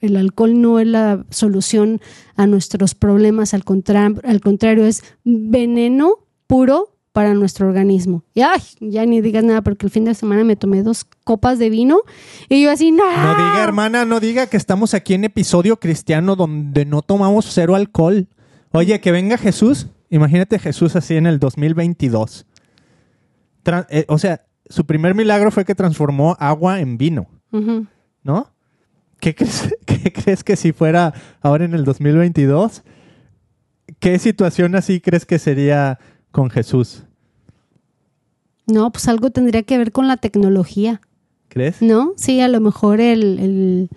El alcohol no es la solución a nuestros problemas, al, contra- al contrario, es veneno puro para nuestro organismo. Y ay, ya ni digas nada porque el fin de semana me tomé dos copas de vino y yo así, no. No diga, hermana, no diga que estamos aquí en episodio cristiano donde no tomamos cero alcohol. Oye, que venga Jesús. Imagínate Jesús así en el 2022. Tra- eh, o sea, su primer milagro fue que transformó agua en vino. ¿no? ¿Qué crees, qué crees que si fuera ahora en el 2022? ¿Qué situación así crees que sería con Jesús? No, pues algo tendría que ver con la tecnología. ¿Crees? ¿No? Sí, a lo mejor el, el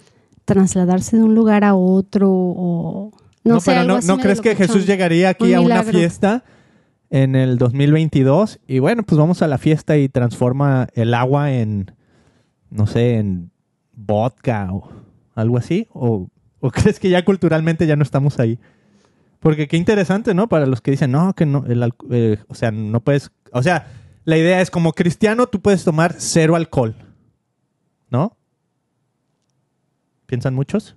trasladarse de un lugar a otro o... No, sé, pero algo no, así ¿no crees que. Jesús llegaría aquí Un a una fiesta en el 2022 y bueno, pues vamos a la fiesta y transforma el agua en, no sé, en vodka o algo así? ¿O, crees que ya culturalmente ya no estamos ahí? Porque qué interesante, ¿no? Para los que dicen, no, que no, el eh, o sea, no puedes, o sea, la idea es como cristiano tú puedes tomar cero alcohol, ¿no? ¿Piensan muchos?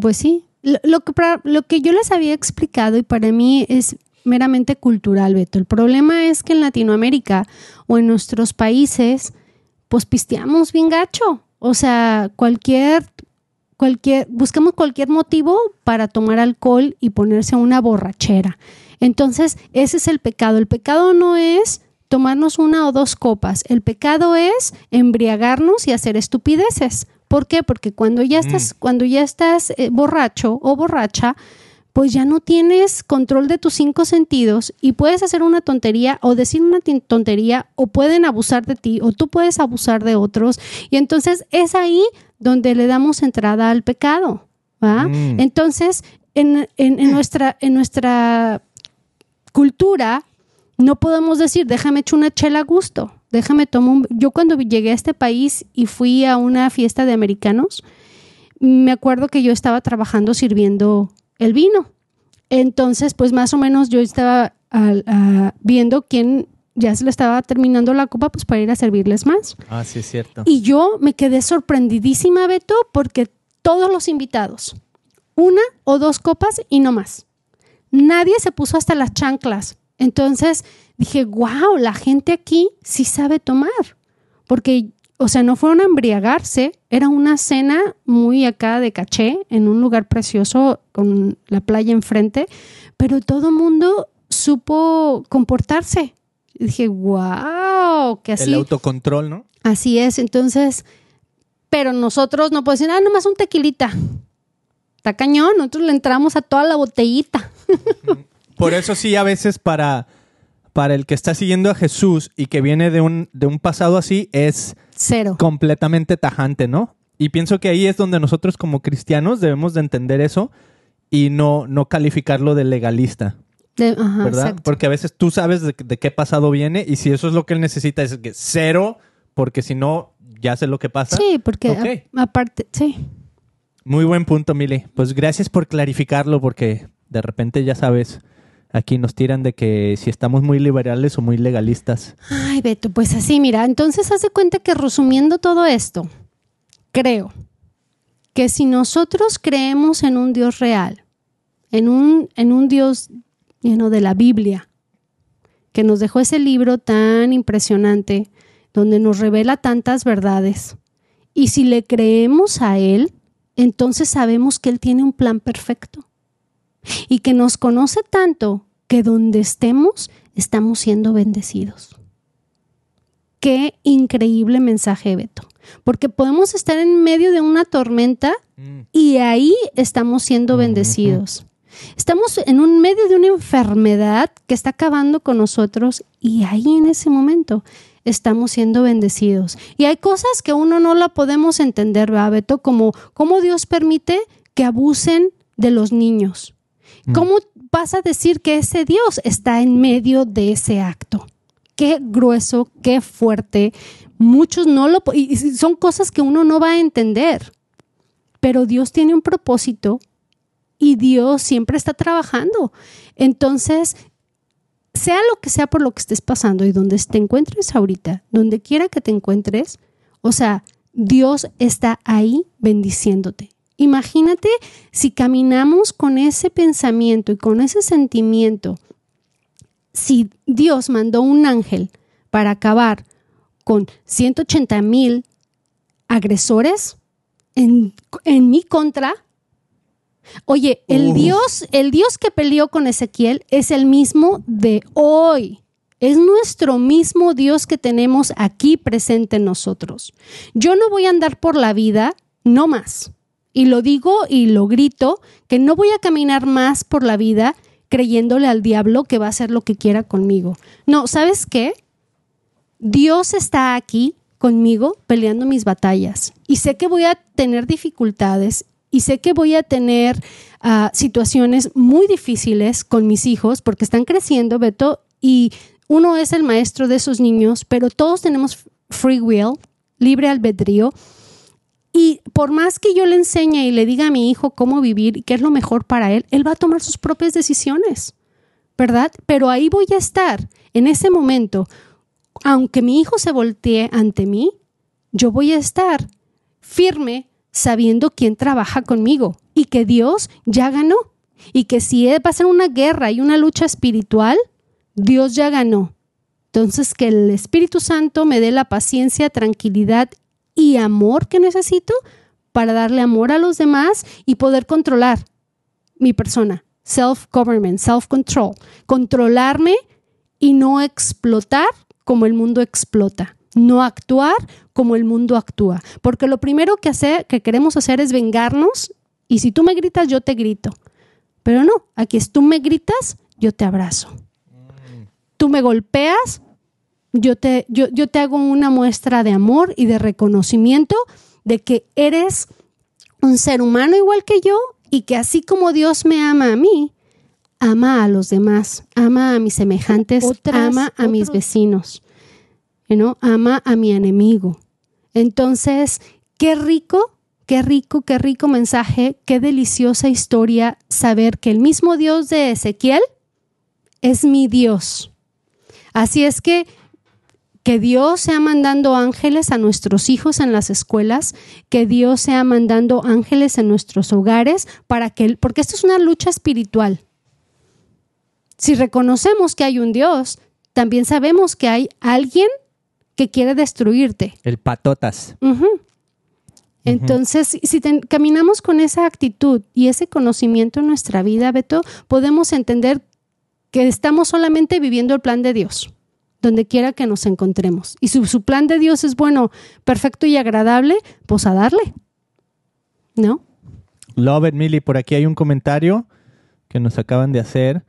Pues sí. Lo, que, lo que yo les había explicado y para mí es meramente cultural, Beto. El problema es que en Latinoamérica o en nuestros países, pues pisteamos bien gacho. O sea, cualquier, cualquier, buscamos cualquier motivo para tomar alcohol y ponerse una borrachera. Entonces, ese es el pecado. El pecado no es tomarnos una o dos copas. El pecado es embriagarnos y hacer estupideces. ¿Por qué? Porque cuando ya estás, cuando ya estás eh, borracho o borracha, pues ya no tienes control de tus cinco sentidos y puedes hacer una tontería o decir una tontería o pueden abusar de ti o tú puedes abusar de otros y entonces es ahí donde le damos entrada al pecado. ¿va? Mm. Entonces, en, en- en nuestra, en nuestra cultura no podemos decir, déjame echar una chela a gusto, déjame tomar un... Yo cuando llegué a este país y fui a una fiesta de americanos, me acuerdo que yo estaba trabajando sirviendo el vino. Entonces, pues más o menos yo estaba al- a- viendo quién ya se le estaba terminando la copa, pues para ir a servirles más. Ah, sí, es cierto. Y yo me quedé sorprendidísima, Beto, porque todos los invitados, una o dos copas y no más. Nadie se puso hasta las chanclas. Entonces dije, wow, la gente aquí sí sabe tomar. Porque, o sea, no fueron a embriagarse, era una cena muy acá de caché, en un lugar precioso con la playa enfrente, pero todo mundo supo comportarse. Y dije, wow, que así. El autocontrol, ¿no? Así es, entonces, pero nosotros no podemos decir, ah, nomás un tequilita. Está cañón, nosotros le entramos a toda la botellita. Por eso sí, a veces para, para el que está siguiendo a Jesús y que viene de un, de un pasado así, es Cero. completamente tajante, ¿no? Y pienso que ahí es donde nosotros como cristianos debemos de entender eso y no, no calificarlo de legalista, De- ajá, ¿verdad? exacto. Porque a veces tú sabes de, de qué pasado viene y si eso es lo que él necesita es que cero, porque si no, ya sé lo que pasa. Sí, porque a- aparte, sí. Muy buen punto, Mili. Pues gracias por clarificarlo porque de repente ya sabes, aquí nos tiran de que si estamos muy liberales o muy legalistas. Ay, Beto, pues así, mira, entonces haz de cuenta que resumiendo todo esto, creo que si nosotros creemos en un Dios real, en un, en un Dios lleno de la Biblia, que nos dejó ese libro tan impresionante, donde nos revela tantas verdades, y si le creemos a Él, entonces sabemos que Él tiene un plan perfecto y que nos conoce tanto que donde estemos estamos siendo bendecidos. Qué increíble mensaje, Beto. Porque podemos estar en medio de una tormenta y ahí estamos siendo bendecidos. Estamos en un medio de una enfermedad que está acabando con nosotros y ahí en ese momento estamos siendo bendecidos. Y hay cosas que uno no la podemos entender, ¿verdad, Beto? Como cómo Dios permite que abusen de los niños. ¿Cómo vas a decir que ese Dios está en medio de ese acto? Qué grueso, qué fuerte. Muchos no lo... Y son cosas que uno no va a entender. Pero Dios tiene un propósito y Dios siempre está trabajando. Entonces, sea lo que sea por lo que estés pasando y donde te encuentres ahorita, donde quiera que te encuentres, o sea, Dios está ahí bendiciéndote. Imagínate si caminamos con ese pensamiento y con ese sentimiento. Si Dios mandó un ángel para acabar con 180 mil agresores en, en mi contra, Oye, el Dios, el Dios que peleó con Ezequiel es el mismo de hoy. Es nuestro mismo Dios que tenemos aquí presente en nosotros. Yo no voy a andar por la vida, no más. Y lo digo y lo grito, que no voy a caminar más por la vida creyéndole al diablo que va a hacer lo que quiera conmigo. No, ¿sabes qué? Dios está aquí conmigo peleando mis batallas y sé que voy a tener dificultades y sé que voy a tener ah, situaciones muy difíciles con mis hijos porque están creciendo, Beto, y uno es el maestro de esos niños, pero todos tenemos free will, libre albedrío. Y por más que yo le enseñe y le diga a mi hijo cómo vivir y qué es lo mejor para él, él va a tomar sus propias decisiones, ¿verdad? Pero ahí voy a estar en ese momento. Aunque mi hijo se voltee ante mí, yo voy a estar firme sabiendo quién trabaja conmigo y que Dios ya ganó y que si va a ser una guerra y una lucha espiritual, Dios ya ganó. Entonces, que el Espíritu Santo me dé la paciencia, tranquilidad y amor que necesito para darle amor a los demás y poder controlar mi persona. Self-government, self-control. Controlarme y no explotar como el mundo explota no actuar como el mundo actúa. Porque lo primero que, hace, que queremos hacer es vengarnos y si tú me gritas, yo te grito. Pero no, aquí es tú me gritas, yo te abrazo. Tú me golpeas, yo te, yo, yo te hago una muestra de amor y de reconocimiento de que eres un ser humano igual que yo y que así como Dios me ama a mí, ama a los demás, ama a mis semejantes, ama a mis vecinos. ¿no? Ama a mi enemigo. Entonces, qué rico, qué rico, qué rico mensaje, qué deliciosa historia saber que el mismo Dios de Ezequiel es mi Dios. Así es que que Dios sea mandando ángeles a nuestros hijos en las escuelas, que Dios sea mandando ángeles en nuestros hogares para que porque esto es una lucha espiritual. Si reconocemos que hay un Dios, también sabemos que hay alguien que quiere destruirte. El patotas. Entonces, si caminamos con esa actitud y ese conocimiento en nuestra vida, Beto, podemos entender que estamos solamente viviendo el plan de Dios, donde quiera que nos encontremos. Y si su plan de Dios es bueno, perfecto y agradable, pues a darle. ¿No? Love it, Millie. Por aquí hay un comentario que nos acaban de hacer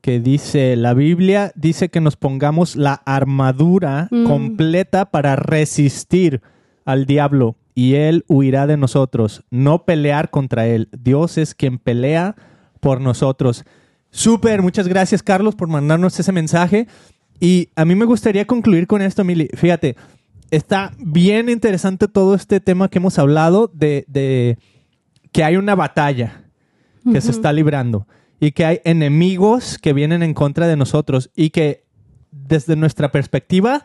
que dice, la Biblia dice que nos pongamos la armadura mm. completa para resistir al diablo y él huirá de nosotros. No pelear contra él. Dios es quien pelea por nosotros. Súper, muchas gracias Carlos por mandarnos ese mensaje. Y a mí me gustaría concluir con esto, Mili. Fíjate, está bien interesante todo este tema que hemos hablado de, que hay una batalla que se está librando y que hay enemigos que vienen en contra de nosotros y que desde nuestra perspectiva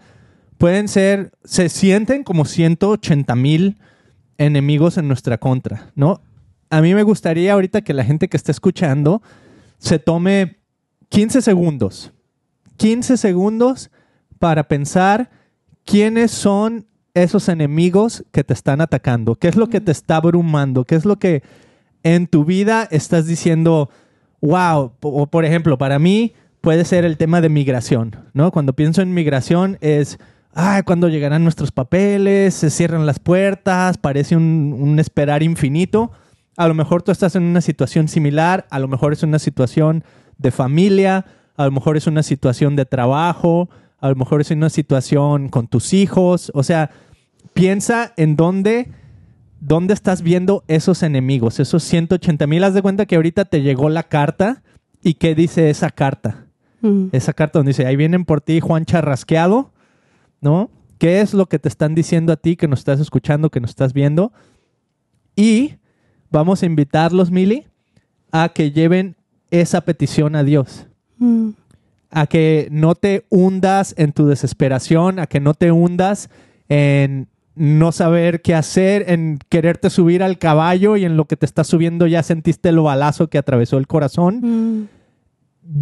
pueden ser, se sienten como 180 mil enemigos en nuestra contra, ¿no? A mí me gustaría ahorita que la gente que está escuchando se tome 15 segundos, 15 segundos para pensar quiénes son esos enemigos que te están atacando, qué es lo que te está abrumando, qué es lo que en tu vida estás diciendo, wow, o por ejemplo, para mí puede ser el tema de migración, ¿no? Cuando pienso en migración es, ay, ¿cuándo llegarán nuestros papeles? Se cierran las puertas, parece un, esperar infinito. A lo mejor tú estás en una situación similar, a lo mejor es una situación de familia, a lo mejor es una situación de trabajo, a lo mejor es una situación con tus hijos. O sea, piensa en dónde, dónde estás viendo esos enemigos, esos 180 mil. Haz de cuenta que ahorita te llegó la carta y qué dice esa carta. Mm. Esa carta donde dice, ahí vienen por ti Juan Charrasqueado, ¿no? ¿Qué es lo que te están diciendo a ti que nos estás escuchando, que nos estás viendo? Y vamos a invitarlos, Mili, a que lleven esa petición a Dios. A que no te hundas en tu desesperación, a que no te hundas en no saber qué hacer, en quererte subir al caballo y en lo que te está subiendo ya sentiste el balazo que atravesó el corazón.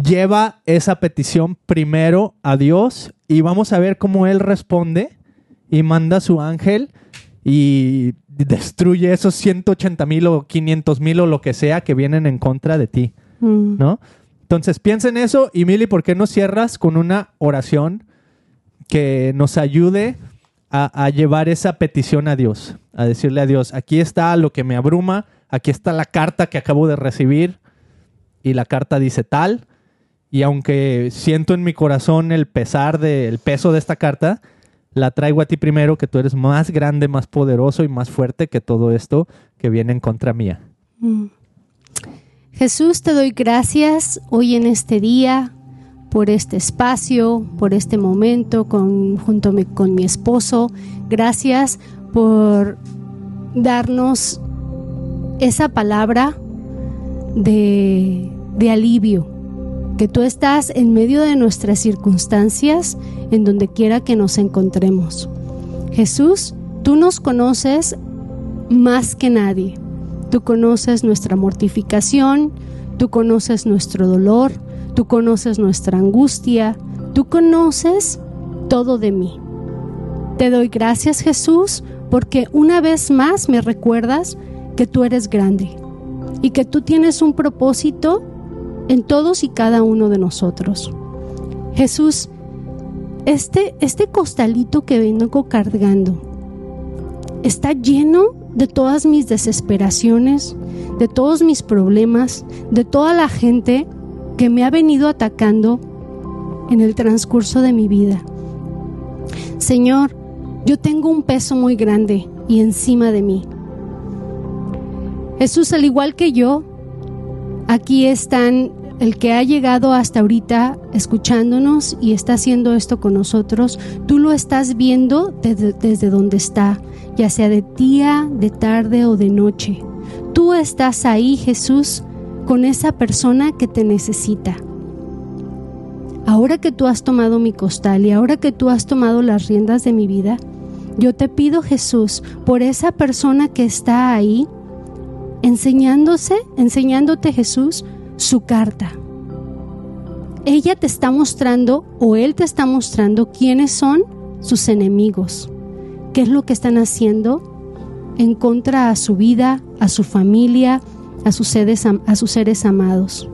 Lleva esa petición primero a Dios y vamos a ver cómo Él responde y manda a su ángel y destruye esos 180 mil o 500 mil o lo que sea que vienen en contra de ti. ¿no? Entonces piensa en eso y Mili, ¿por qué no cierras con una oración que nos ayude a, llevar esa petición a Dios? A decirle a Dios, aquí está lo que me abruma, aquí está la carta que acabo de recibir y la carta dice tal. Y aunque siento en mi corazón el pesar del peso de esta carta, la traigo a ti primero, que tú eres más grande, más poderoso y más fuerte que todo esto que viene en contra mía. Mm. Jesús, te doy gracias hoy en este día por este espacio, por este momento con, junto con mi esposo. Gracias por darnos esa palabra de, de alivio, que tú estás en medio de nuestras circunstancias, en donde quiera que nos encontremos. Jesús, tú nos conoces más que nadie. Tú conoces nuestra mortificación, tú conoces nuestro dolor, tú conoces nuestra angustia, tú conoces todo de mí. Te doy gracias Jesús porque una vez más me recuerdas que tú eres grande y que tú tienes un propósito en todos y cada uno de nosotros. Jesús, este, este costalito que vengo cargando está lleno de todas mis desesperaciones, de todos mis problemas, de toda la gente que me ha venido atacando en el transcurso de mi vida. Señor, yo tengo un peso muy grande y encima de mí. Jesús, al igual que yo, aquí están el que ha llegado hasta ahorita escuchándonos y está haciendo esto con nosotros, tú lo estás viendo desde, desde donde está, ya sea de día, de tarde o de noche. Tú estás ahí, Jesús, con esa persona que te necesita. Ahora que tú has tomado mi costal y ahora que tú has tomado las riendas de mi vida, yo te pido, Jesús, por esa persona que está ahí, enseñándose, enseñándote, Jesús, su carta. Ella te está mostrando o él te está mostrando quiénes son sus enemigos, qué es lo que están haciendo en contra a su vida, a su familia, a sus seres, a sus seres amados.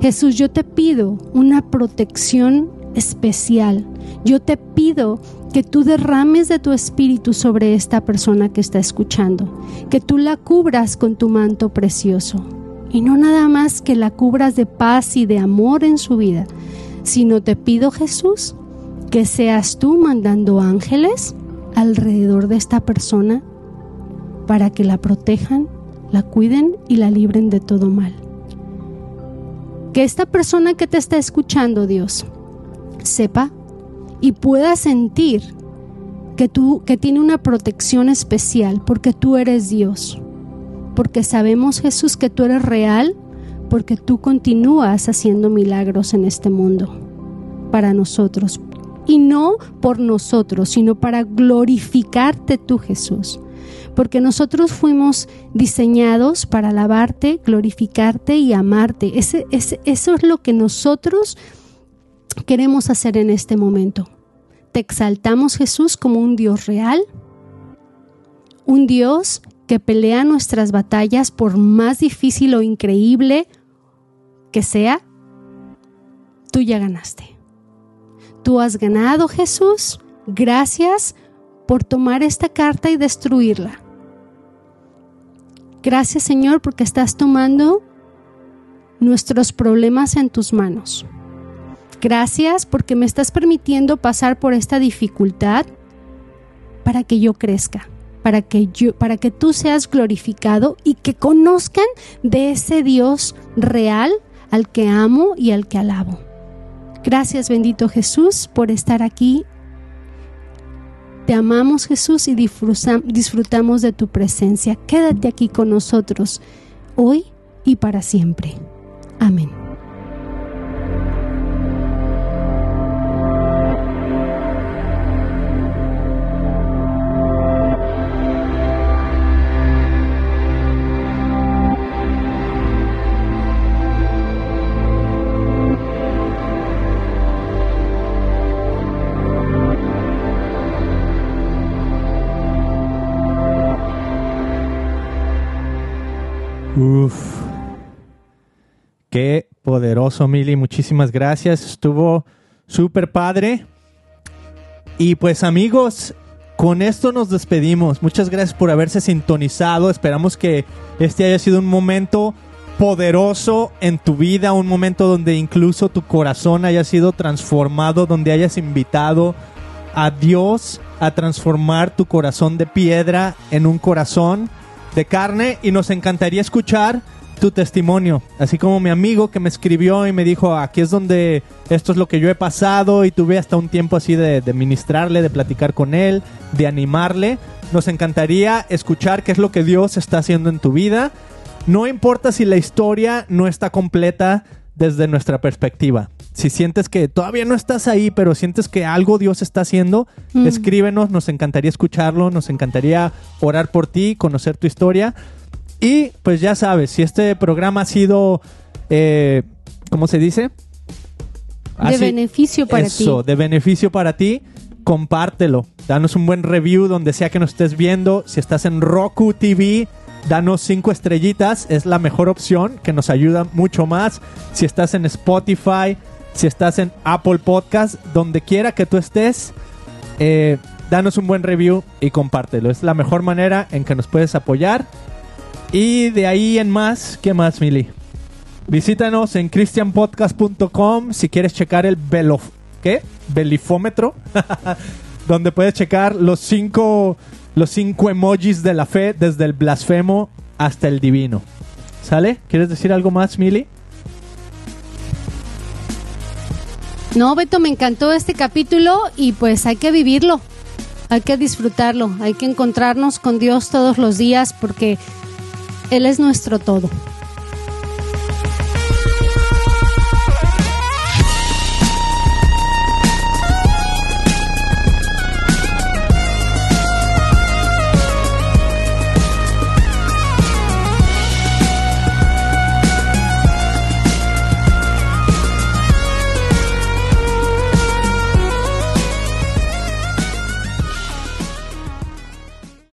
Jesús, yo te pido una protección especial. Yo te pido que tú derrames de tu espíritu sobre esta persona que está escuchando, que tú la cubras con tu manto precioso. Y no nada más que la cubras de paz y de amor en su vida, sino te pido Jesús que seas tú mandando ángeles alrededor de esta persona para que la protejan, la cuiden y la libren de todo mal. Que esta persona que te está escuchando, Dios, sepa y pueda sentir que tú que tiene una protección especial porque tú eres Dios. Porque sabemos, Jesús, que tú eres real, porque tú continúas haciendo milagros en este mundo para nosotros. Y no por nosotros, sino para glorificarte tú, Jesús. Porque nosotros fuimos diseñados para alabarte, glorificarte y amarte. Ese, eso es lo que nosotros queremos hacer en este momento. Te exaltamos, Jesús, como un Dios real, un Dios que pelea nuestras batallas por más difícil o increíble que sea, tú ya ganaste. Tú has ganado, Jesús. Gracias por tomar esta carta y destruirla. Gracias Señor porque estás tomando nuestros problemas en tus manos. Gracias porque me estás permitiendo pasar por esta dificultad para que yo crezca, para que yo para que tú seas glorificado y que conozcan de ese Dios real al que amo y al que alabo. Gracias bendito Jesús por estar aquí. Te amamos Jesús y disfrutamos de tu presencia. Quédate aquí con nosotros hoy y para siempre. Amén. Qué poderoso, Mili. Muchísimas gracias. Estuvo súper padre. Y pues amigos, con esto nos despedimos. Muchas gracias por haberse sintonizado. Esperamos que este haya sido un momento poderoso en tu vida, un momento donde incluso tu corazón haya sido transformado, donde hayas invitado a Dios a transformar tu corazón de piedra en un corazón de carne y nos encantaría escuchar tu testimonio, así como mi amigo que me escribió y me dijo, aquí es donde esto es lo que yo he pasado y tuve hasta un tiempo así de, de ministrarle, de platicar con él, de animarle. Nos encantaría escuchar qué es lo que Dios está haciendo en tu vida. No importa si la historia no está completa desde nuestra perspectiva. Si sientes que todavía no estás ahí, pero sientes que algo Dios está haciendo, Mm. escríbenos, nos encantaría escucharlo, nos encantaría orar por ti, conocer tu historia. Y pues ya sabes, si este programa ha sido, eh, ¿cómo se dice? De Así- beneficio para eso, ti. de beneficio para ti, compártelo. Danos un buen review donde sea que nos estés viendo. Si estás en Roku TV, danos cinco estrellitas. Es la mejor opción que nos ayuda mucho más. Si estás en Spotify, si estás en Apple Podcast, donde quiera que tú estés, eh, danos un buen review y compártelo. Es la mejor manera en que nos puedes apoyar. Y de ahí en más, ¿qué más, Mili? Visítanos en christianpodcast.com si quieres checar el velo, ¿qué? belifómetro, donde puedes checar los cinco, los cinco emojis de la fe, desde el blasfemo hasta el divino. ¿Sale? ¿Quieres decir algo más, Mili? No, Beto, me encantó este capítulo y pues hay que vivirlo, hay que disfrutarlo, hay que encontrarnos con Dios todos los días porque Él es nuestro todo.